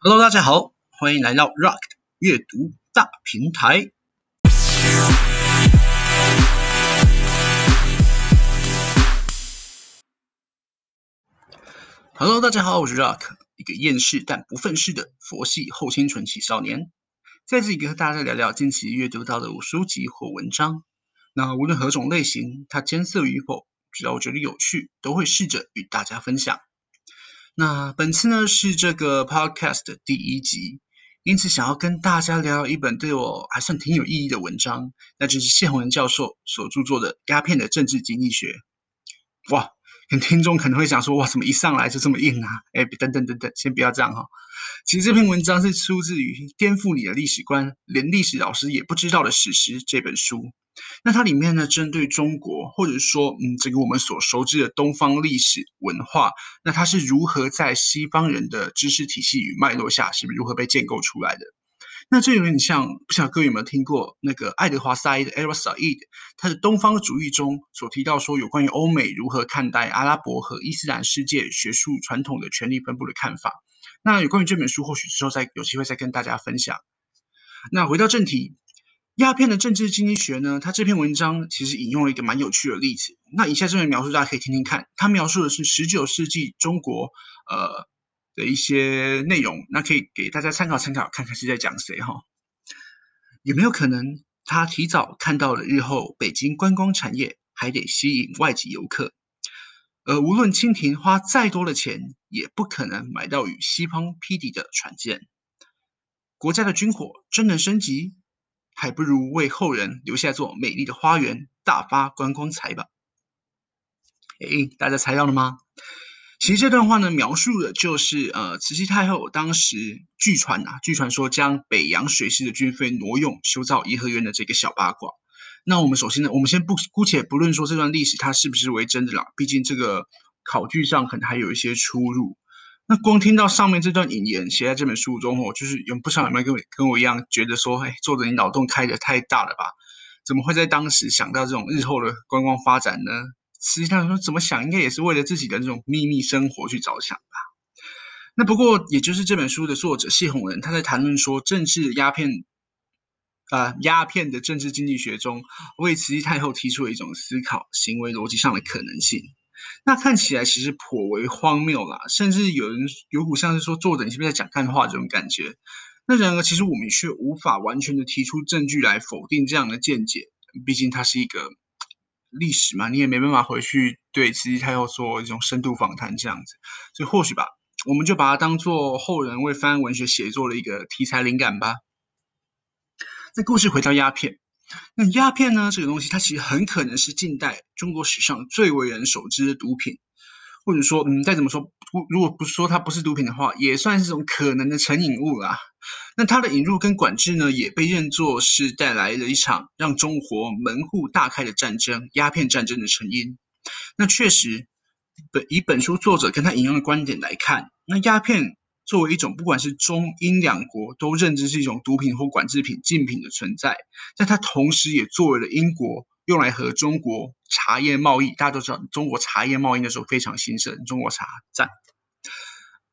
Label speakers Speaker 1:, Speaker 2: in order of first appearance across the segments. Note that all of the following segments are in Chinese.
Speaker 1: Hello，大家好，欢迎来到 Rock 的阅读大平台。Hello，大家好，我是 Rock，一个厌世但不愤世的佛系后青春期少年，在这里跟大家聊聊近期阅读到的书籍或文章。那无论何种类型，它艰涩与否，只要我觉得有趣，都会试着与大家分享。那本次呢是这个 podcast 的第一集，因此想要跟大家聊一本对我还算挺有意义的文章，那就是谢宏仁教授所著作的《鸦片的政治经济学》。哇，听众可能会想说，哇，怎么一上来就这么硬啊？哎，等等等等，先不要这样哈。其实这篇文章是出自于《颠覆你的历史观：连历史老师也不知道的史实》这本书。那它里面呢，针对中国，或者说，嗯，这个我们所熟知的东方历史文化，那它是如何在西方人的知识体系与脉络下，是如何被建构出来的？那这有点像，不晓得各位有没有听过那个爱德华塞的 （Edward Said） 他的《东方主义》中所提到说，有关于欧美如何看待阿拉伯和伊斯兰世界学术传统的权力分布的看法。那有关于这本书，或许之后再有机会再跟大家分享。那回到正题。鸦片的政治经济学呢，它这篇文章其实引用了一个蛮有趣的例子。那以下这段描述大家可以听听看，它描述的是十九世纪中国呃的一些内容，那可以给大家参考参考，看看是在讲谁哈？有没有可能他提早看到了日后北京观光产业还得吸引外籍游客，而无论清廷花再多的钱，也不可能买到与西方匹敌的船舰。国家的军火真能升级？还不如为后人留下座美丽的花园，大发观光财吧。诶，大家猜到了吗？其实这段话呢，描述的就是呃，慈禧太后当时据传啊，据传说将北洋水师的军费挪用修造颐和园的这个小八卦。那我们首先呢，我们先不姑且不论说这段历史它是不是为真的啦，毕竟这个考据上可能还有一些出入。那光听到上面这段引言写在这本书中哦，就是有不少人跟我跟我一样觉得说，哎，作者你脑洞开得太大了吧？怎么会在当时想到这种日后的观光发展呢？实际上说怎么想，应该也是为了自己的这种秘密生活去着想吧。那不过，也就是这本书的作者谢宏仁，他在谈论说政治鸦片、呃、鸦片的政治经济学中，为慈禧太后提出了一种思考行为逻辑上的可能性。那看起来其实颇为荒谬啦，甚至有人有股像是说作者你是不是在讲干话这种感觉。那然而，其实我们却无法完全的提出证据来否定这样的见解，毕竟它是一个历史嘛，你也没办法回去对慈禧太后做一种深度访谈这样子。所以或许吧，我们就把它当做后人为翻文学写作的一个题材灵感吧。那故事回到鸦片。那鸦片呢？这个东西它其实很可能是近代中国史上最为人熟知的毒品，或者说，嗯，再怎么说，如果不说它不是毒品的话，也算是一种可能的成瘾物啦。那它的引入跟管制呢，也被认作是带来了一场让中国门户大开的战争——鸦片战争的成因。那确实，本以本书作者跟他引用的观点来看，那鸦片。作为一种不管是中英两国都认知是一种毒品或管制品禁品的存在，但它同时也作为了英国用来和中国茶叶贸易，大家都知道中国茶叶贸易的时候非常兴盛，中国茶战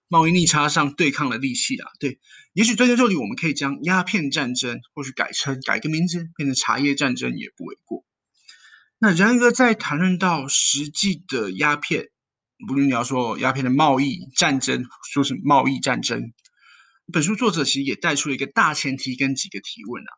Speaker 1: 贸易逆差上对抗的利器啊。对，也许在这里我们可以将鸦片战争或许改称改个名字，变成茶叶战争也不为过。那然而在谈论到实际的鸦片。不论你要说鸦片的贸易战争，说是贸易战争，本书作者其实也带出了一个大前提跟几个提问啊。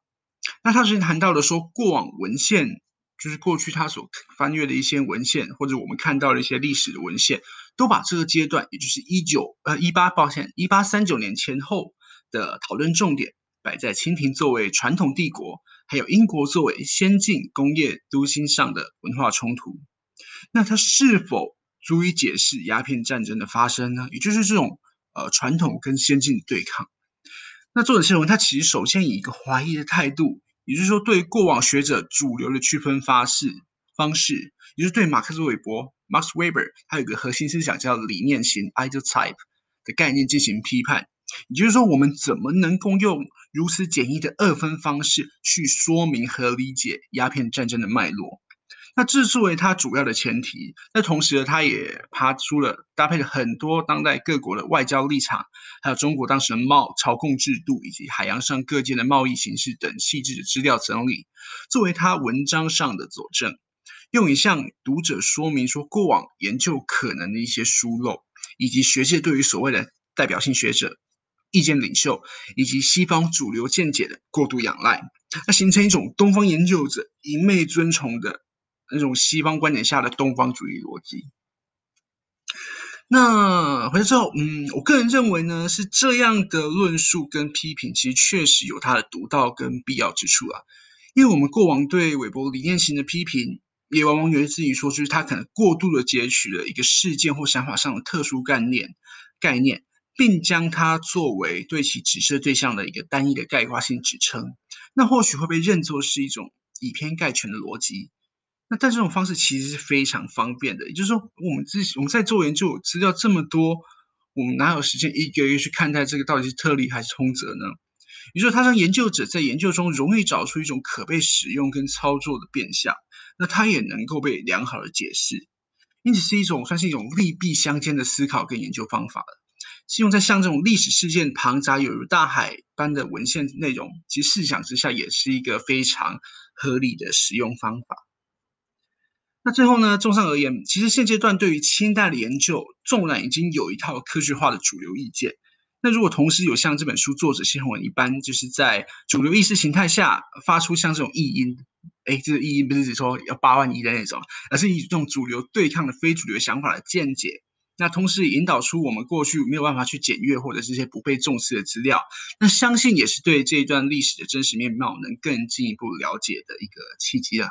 Speaker 1: 那他是谈到了说，过往文献，就是过去他所翻阅的一些文献，或者我们看到的一些历史的文献，都把这个阶段，也就是一九呃一八抱歉一八三九年前后的讨论重点，摆在清廷作为传统帝国，还有英国作为先进工业都心上的文化冲突。那他是否足以解释鸦片战争的发生呢？也就是这种呃传统跟先进的对抗。那作者谢文他其实首先以一个怀疑的态度，也就是说对过往学者主流的区分方式方式，也就是对马克思韦伯 Max Weber 他有个核心思想叫理念型 （ide type）” 的概念进行批判。也就是说，我们怎么能够用如此简易的二分方式去说明和理解鸦片战争的脉络？那这作为它主要的前提，那同时呢，它也爬出了搭配了很多当代各国的外交立场，还有中国当时的贸朝贡制度以及海洋上各界的贸易形势等细致的资料整理，作为他文章上的佐证，用以向读者说明说过往研究可能的一些疏漏，以及学界对于所谓的代表性学者、意见领袖以及西方主流见解的过度仰赖，那形成一种东方研究者一昧遵从的。那种西方观点下的东方主义逻辑。那回来之后，嗯，我个人认为呢，是这样的论述跟批评，其实确实有它的独到跟必要之处啊。因为我们过往对韦伯理念型的批评，也往往源自于说，就是他可能过度的截取了一个事件或想法上的特殊概念概念，并将它作为对其指涉对象的一个单一的概括性指称。那或许会被认作是一种以偏概全的逻辑。那但这种方式其实是非常方便的，也就是说，我们自己我们在做研究，资料这么多，我们哪有时间一个一个去看待这个到底是特例还是通则呢？也就是说，它让研究者在研究中容易找出一种可被使用跟操作的变相，那它也能够被良好的解释，因此是一种算是一种利弊相间的思考跟研究方法了。是用在像这种历史事件庞杂有如大海般的文献内容，其实试想之下也是一个非常合理的使用方法。那最后呢，综上而言，其实现阶段对于清代的研究，纵然已经有一套科学化的主流意见，那如果同时有像这本书作者谢宏文一般，就是在主流意识形态下发出像这种异音，哎，这个异音不是指说要八万一的那种，而是以这种主流对抗的非主流想法的见解，那同时引导出我们过去没有办法去检阅或者是一些不被重视的资料，那相信也是对这一段历史的真实面貌能更进一步了解的一个契机啊。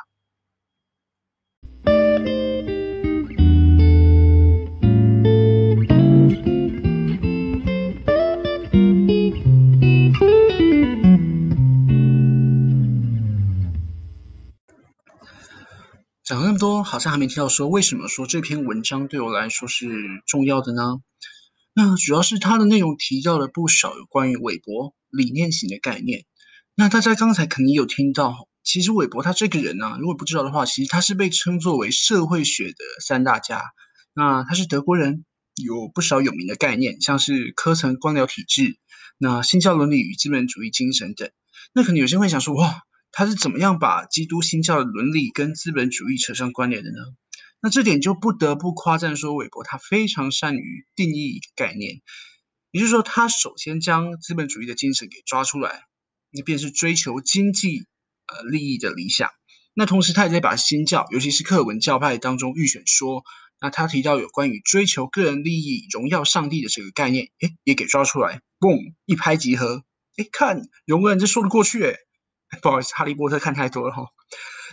Speaker 1: 么多，好像还没提到说为什么说这篇文章对我来说是重要的呢？那主要是它的内容提到了不少有关于韦伯理念型的概念。那大家刚才肯定有听到，其实韦伯他这个人呢、如果不知道的话，其实他是被称作为社会学的三大家。那他是德国人，有不少有名的概念，像是科层官僚体制、那新教伦理与资本主义精神等。那可能有些人会想说，哇。他是怎么样把基督新教的伦理跟资本主义扯上关联的呢？那这点就不得不夸赞说，韦伯他非常善于定义概念，也就是说，他首先将资本主义的精神给抓出来，那便是追求经济呃利益的理想。那同时，他也在把新教，尤其是克文教派当中预选说，那他提到有关于追求个人利益、荣耀上帝的这个概念，诶，也给抓出来，嘣，一拍即合，诶，看，有个人这说得过去，诶。不好意思，哈利波特看太多了哈。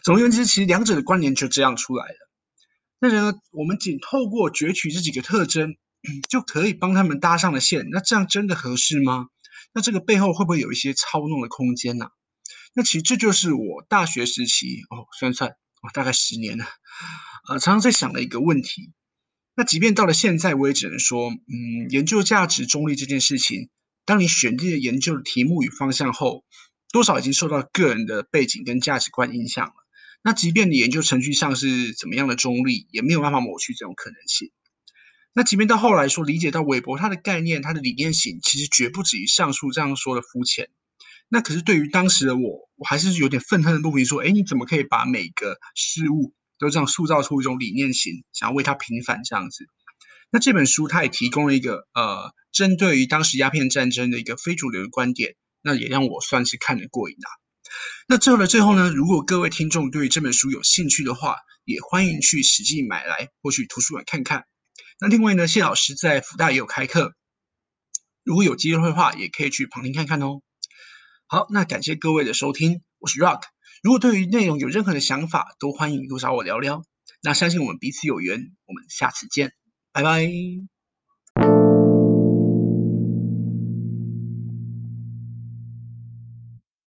Speaker 1: 总而言之，其实两者的关联就这样出来了。那然而，我们仅透过攫取这几个特征，就可以帮他们搭上了线。那这样真的合适吗？那这个背后会不会有一些操弄的空间呢？那其实这就是我大学时期哦，算算，哦，大概十年了，呃，常常在想的一个问题。那即便到了现在，我也只能说，嗯，研究价值中立这件事情，当你选定了研究的题目与方向后，多少已经受到个人的背景跟价值观影响了。那即便你研究程序上是怎么样的中立，也没有办法抹去这种可能性。那即便到后来说理解到韦伯他的概念、他的理念型，其实绝不止于上述这样说的肤浅。那可是对于当时的我，我还是有点愤恨的不平，说：哎，你怎么可以把每个事物都这样塑造出一种理念型，想要为他平反这样子？那这本书它也提供了一个呃，针对于当时鸦片战争的一个非主流的观点。那也让我算是看得过瘾啊。那最后的最后呢，如果各位听众对这本书有兴趣的话，也欢迎去实际买来或去图书馆看看。那另外呢，谢老师在辅大也有开课，如果有机会的话，也可以去旁听看看哦。好，那感谢各位的收听，我是 Rock。如果对于内容有任何的想法，都欢迎多找我聊聊。那相信我们彼此有缘，我们下次见，拜拜。